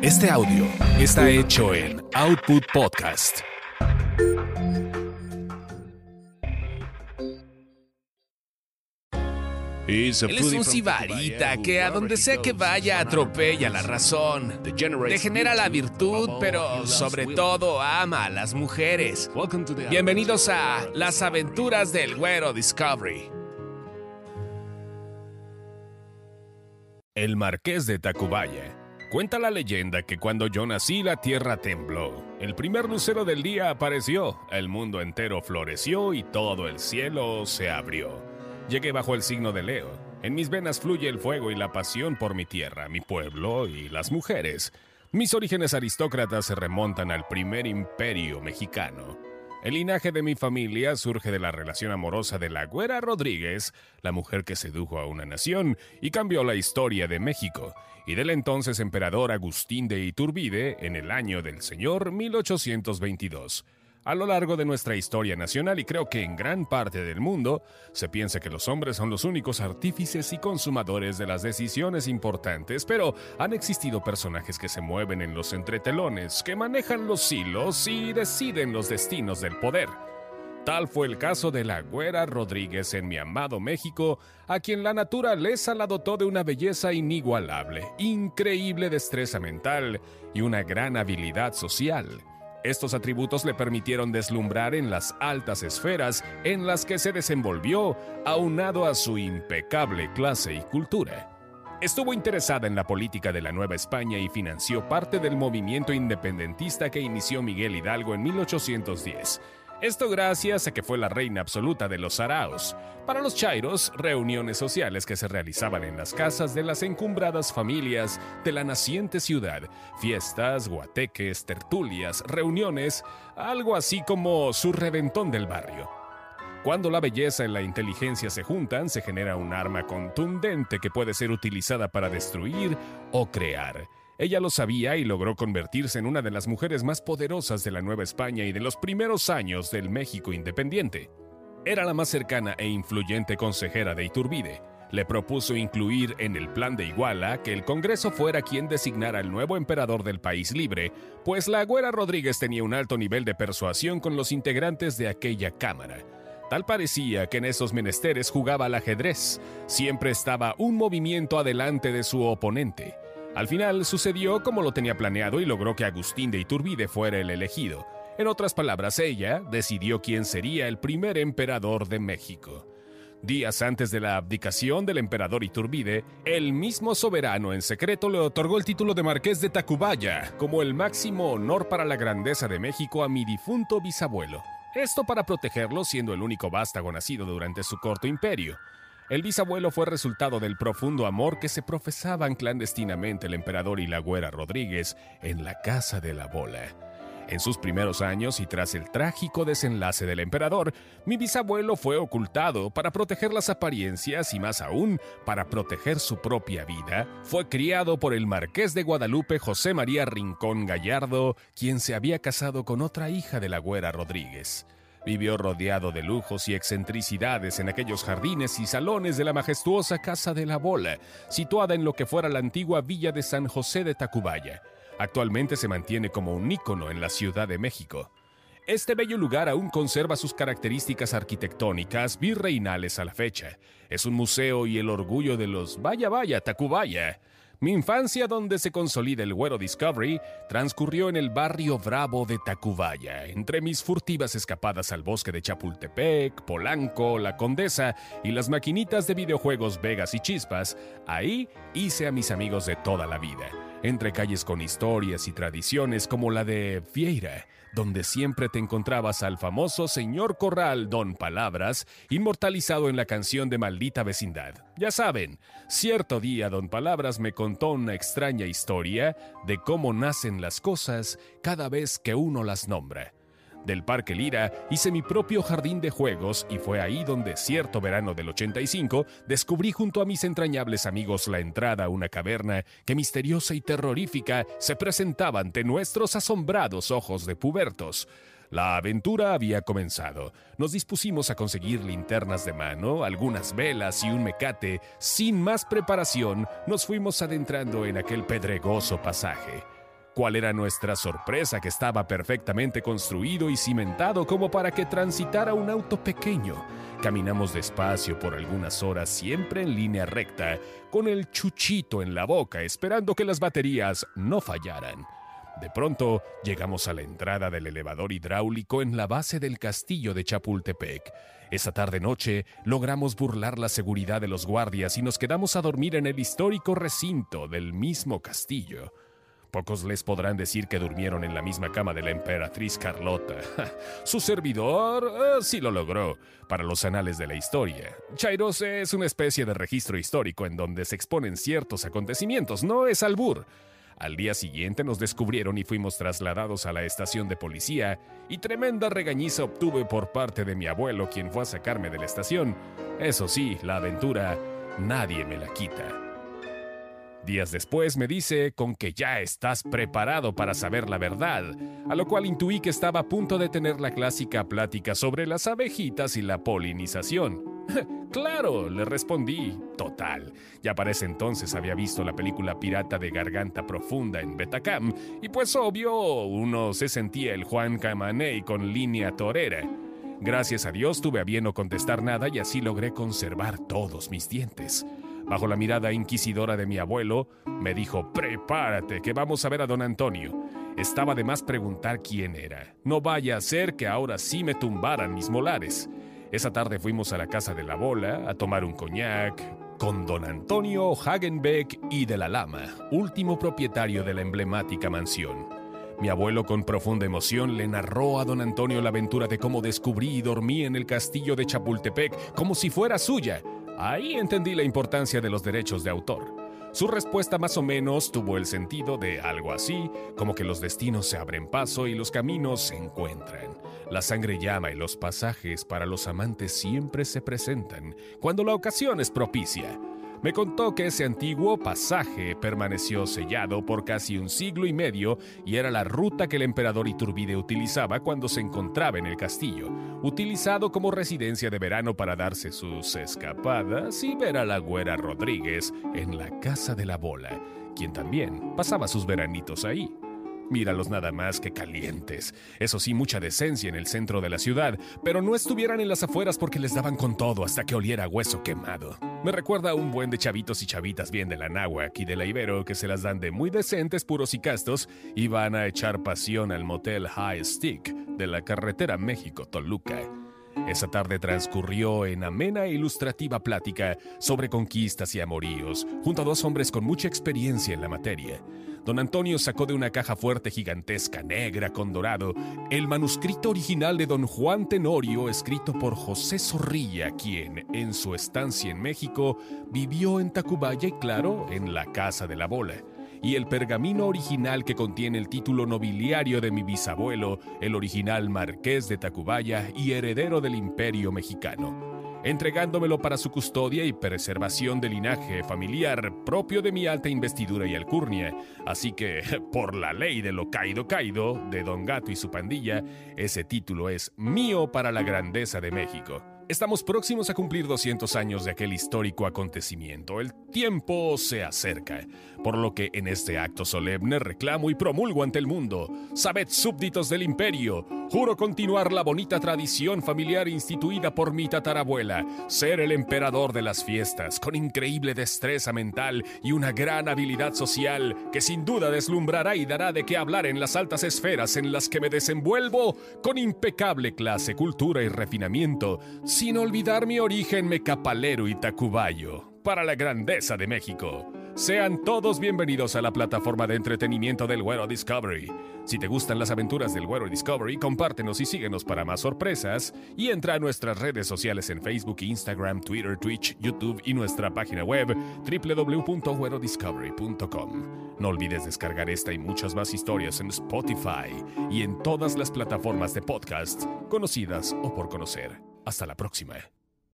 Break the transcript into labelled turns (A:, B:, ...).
A: Este audio está hecho en Output Podcast.
B: Él es un sibarita que a donde sea que vaya atropella la razón, degenera la virtud, pero sobre todo ama a las mujeres. Bienvenidos a Las aventuras del güero Discovery.
A: El marqués de Tacubaya. Cuenta la leyenda que cuando yo nací la tierra tembló. El primer lucero del día apareció, el mundo entero floreció y todo el cielo se abrió. Llegué bajo el signo de Leo. En mis venas fluye el fuego y la pasión por mi tierra, mi pueblo y las mujeres. Mis orígenes aristócratas se remontan al primer imperio mexicano. El linaje de mi familia surge de la relación amorosa de la Güera Rodríguez, la mujer que sedujo a una nación y cambió la historia de México, y del entonces emperador Agustín de Iturbide en el año del señor 1822. A lo largo de nuestra historia nacional y creo que en gran parte del mundo, se piensa que los hombres son los únicos artífices y consumadores de las decisiones importantes, pero han existido personajes que se mueven en los entretelones, que manejan los hilos y deciden los destinos del poder. Tal fue el caso de la Güera Rodríguez en mi amado México, a quien la naturaleza la dotó de una belleza inigualable, increíble destreza mental y una gran habilidad social. Estos atributos le permitieron deslumbrar en las altas esferas en las que se desenvolvió, aunado a su impecable clase y cultura. Estuvo interesada en la política de la Nueva España y financió parte del movimiento independentista que inició Miguel Hidalgo en 1810 esto gracias a que fue la reina absoluta de los araos. Para los chairos, reuniones sociales que se realizaban en las casas de las encumbradas familias de la naciente ciudad, fiestas, guateques, tertulias, reuniones, algo así como su reventón del barrio. Cuando la belleza y la inteligencia se juntan, se genera un arma contundente que puede ser utilizada para destruir o crear. Ella lo sabía y logró convertirse en una de las mujeres más poderosas de la Nueva España y de los primeros años del México independiente. Era la más cercana e influyente consejera de Iturbide. Le propuso incluir en el plan de Iguala que el Congreso fuera quien designara al nuevo emperador del país libre, pues la Agüera Rodríguez tenía un alto nivel de persuasión con los integrantes de aquella Cámara. Tal parecía que en esos menesteres jugaba al ajedrez. Siempre estaba un movimiento adelante de su oponente. Al final sucedió como lo tenía planeado y logró que Agustín de Iturbide fuera el elegido. En otras palabras, ella decidió quién sería el primer emperador de México. Días antes de la abdicación del emperador Iturbide, el mismo soberano en secreto le otorgó el título de Marqués de Tacubaya, como el máximo honor para la grandeza de México a mi difunto bisabuelo. Esto para protegerlo siendo el único vástago nacido durante su corto imperio. El bisabuelo fue resultado del profundo amor que se profesaban clandestinamente el emperador y la güera Rodríguez en la Casa de la Bola. En sus primeros años y tras el trágico desenlace del emperador, mi bisabuelo fue ocultado para proteger las apariencias y más aún para proteger su propia vida. Fue criado por el marqués de Guadalupe José María Rincón Gallardo, quien se había casado con otra hija de la güera Rodríguez. Vivió rodeado de lujos y excentricidades en aquellos jardines y salones de la majestuosa Casa de la Bola, situada en lo que fuera la antigua villa de San José de Tacubaya. Actualmente se mantiene como un ícono en la Ciudad de México. Este bello lugar aún conserva sus características arquitectónicas virreinales a la fecha. Es un museo y el orgullo de los Vaya Vaya Tacubaya. Mi infancia, donde se consolida el Güero Discovery, transcurrió en el barrio Bravo de Tacubaya, entre mis furtivas escapadas al bosque de Chapultepec, Polanco, La Condesa y las maquinitas de videojuegos Vegas y Chispas. Ahí hice a mis amigos de toda la vida, entre calles con historias y tradiciones como la de Vieira, donde siempre te encontrabas al famoso señor Corral Don Palabras, inmortalizado en la canción de Maldita Vecindad. Ya saben, cierto día Don Palabras me contó una extraña historia de cómo nacen las cosas cada vez que uno las nombra. Del Parque Lira hice mi propio jardín de juegos y fue ahí donde cierto verano del 85 descubrí junto a mis entrañables amigos la entrada a una caverna que misteriosa y terrorífica se presentaba ante nuestros asombrados ojos de pubertos. La aventura había comenzado. Nos dispusimos a conseguir linternas de mano, algunas velas y un mecate. Sin más preparación, nos fuimos adentrando en aquel pedregoso pasaje. ¿Cuál era nuestra sorpresa que estaba perfectamente construido y cimentado como para que transitara un auto pequeño? Caminamos despacio por algunas horas, siempre en línea recta, con el chuchito en la boca, esperando que las baterías no fallaran. De pronto llegamos a la entrada del elevador hidráulico en la base del castillo de Chapultepec. Esa tarde-noche logramos burlar la seguridad de los guardias y nos quedamos a dormir en el histórico recinto del mismo castillo. Pocos les podrán decir que durmieron en la misma cama de la emperatriz Carlota. Su servidor eh, sí lo logró, para los anales de la historia. Chairos es una especie de registro histórico en donde se exponen ciertos acontecimientos, no es albur. Al día siguiente nos descubrieron y fuimos trasladados a la estación de policía, y tremenda regañiza obtuve por parte de mi abuelo, quien fue a sacarme de la estación. Eso sí, la aventura nadie me la quita. Días después me dice con que ya estás preparado para saber la verdad, a lo cual intuí que estaba a punto de tener la clásica plática sobre las abejitas y la polinización. claro, le respondí. Total. Ya para ese entonces había visto la película Pirata de Garganta Profunda en Betacam, y pues obvio, uno se sentía el Juan Camaney con línea torera. Gracias a Dios tuve a bien no contestar nada y así logré conservar todos mis dientes. Bajo la mirada inquisidora de mi abuelo, me dijo, prepárate, que vamos a ver a don Antonio. Estaba de más preguntar quién era. No vaya a ser que ahora sí me tumbaran mis molares. Esa tarde fuimos a la casa de la bola a tomar un coñac con don Antonio Hagenbeck y de la Lama, último propietario de la emblemática mansión. Mi abuelo con profunda emoción le narró a don Antonio la aventura de cómo descubrí y dormí en el castillo de Chapultepec como si fuera suya, Ahí entendí la importancia de los derechos de autor. Su respuesta más o menos tuvo el sentido de algo así, como que los destinos se abren paso y los caminos se encuentran. La sangre llama y los pasajes para los amantes siempre se presentan, cuando la ocasión es propicia. Me contó que ese antiguo pasaje permaneció sellado por casi un siglo y medio y era la ruta que el emperador Iturbide utilizaba cuando se encontraba en el castillo, utilizado como residencia de verano para darse sus escapadas y ver a la güera Rodríguez en la casa de la bola, quien también pasaba sus veranitos ahí. Míralos nada más que calientes. Eso sí, mucha decencia en el centro de la ciudad, pero no estuvieran en las afueras porque les daban con todo hasta que oliera hueso quemado. Me recuerda a un buen de chavitos y chavitas bien de la náhuac y de la Ibero que se las dan de muy decentes, puros y castos y van a echar pasión al motel High Stick de la carretera México-Toluca. Esa tarde transcurrió en amena e ilustrativa plática sobre conquistas y amoríos, junto a dos hombres con mucha experiencia en la materia. Don Antonio sacó de una caja fuerte gigantesca, negra con dorado, el manuscrito original de Don Juan Tenorio, escrito por José Zorrilla, quien, en su estancia en México, vivió en Tacubaya y, claro, en la Casa de la Bola. Y el pergamino original que contiene el título nobiliario de mi bisabuelo, el original marqués de Tacubaya y heredero del imperio mexicano entregándomelo para su custodia y preservación del linaje familiar propio de mi alta investidura y alcurnia. Así que, por la ley de lo caído caído, de Don Gato y su pandilla, ese título es mío para la grandeza de México. Estamos próximos a cumplir 200 años de aquel histórico acontecimiento. El tiempo se acerca, por lo que en este acto solemne reclamo y promulgo ante el mundo. Sabed, súbditos del imperio, juro continuar la bonita tradición familiar instituida por mi tatarabuela, ser el emperador de las fiestas, con increíble destreza mental y una gran habilidad social que sin duda deslumbrará y dará de qué hablar en las altas esferas en las que me desenvuelvo con impecable clase, cultura y refinamiento sin olvidar mi origen mecapalero y tacubayo, para la grandeza de México. Sean todos bienvenidos a la plataforma de entretenimiento del Güero Discovery. Si te gustan las aventuras del Güero Discovery, compártenos y síguenos para más sorpresas y entra a nuestras redes sociales en Facebook, Instagram, Twitter, Twitch, YouTube y nuestra página web www.güerodiscovery.com. No olvides descargar esta y muchas más historias en Spotify y en todas las plataformas de podcast conocidas o por conocer. Hasta la próxima.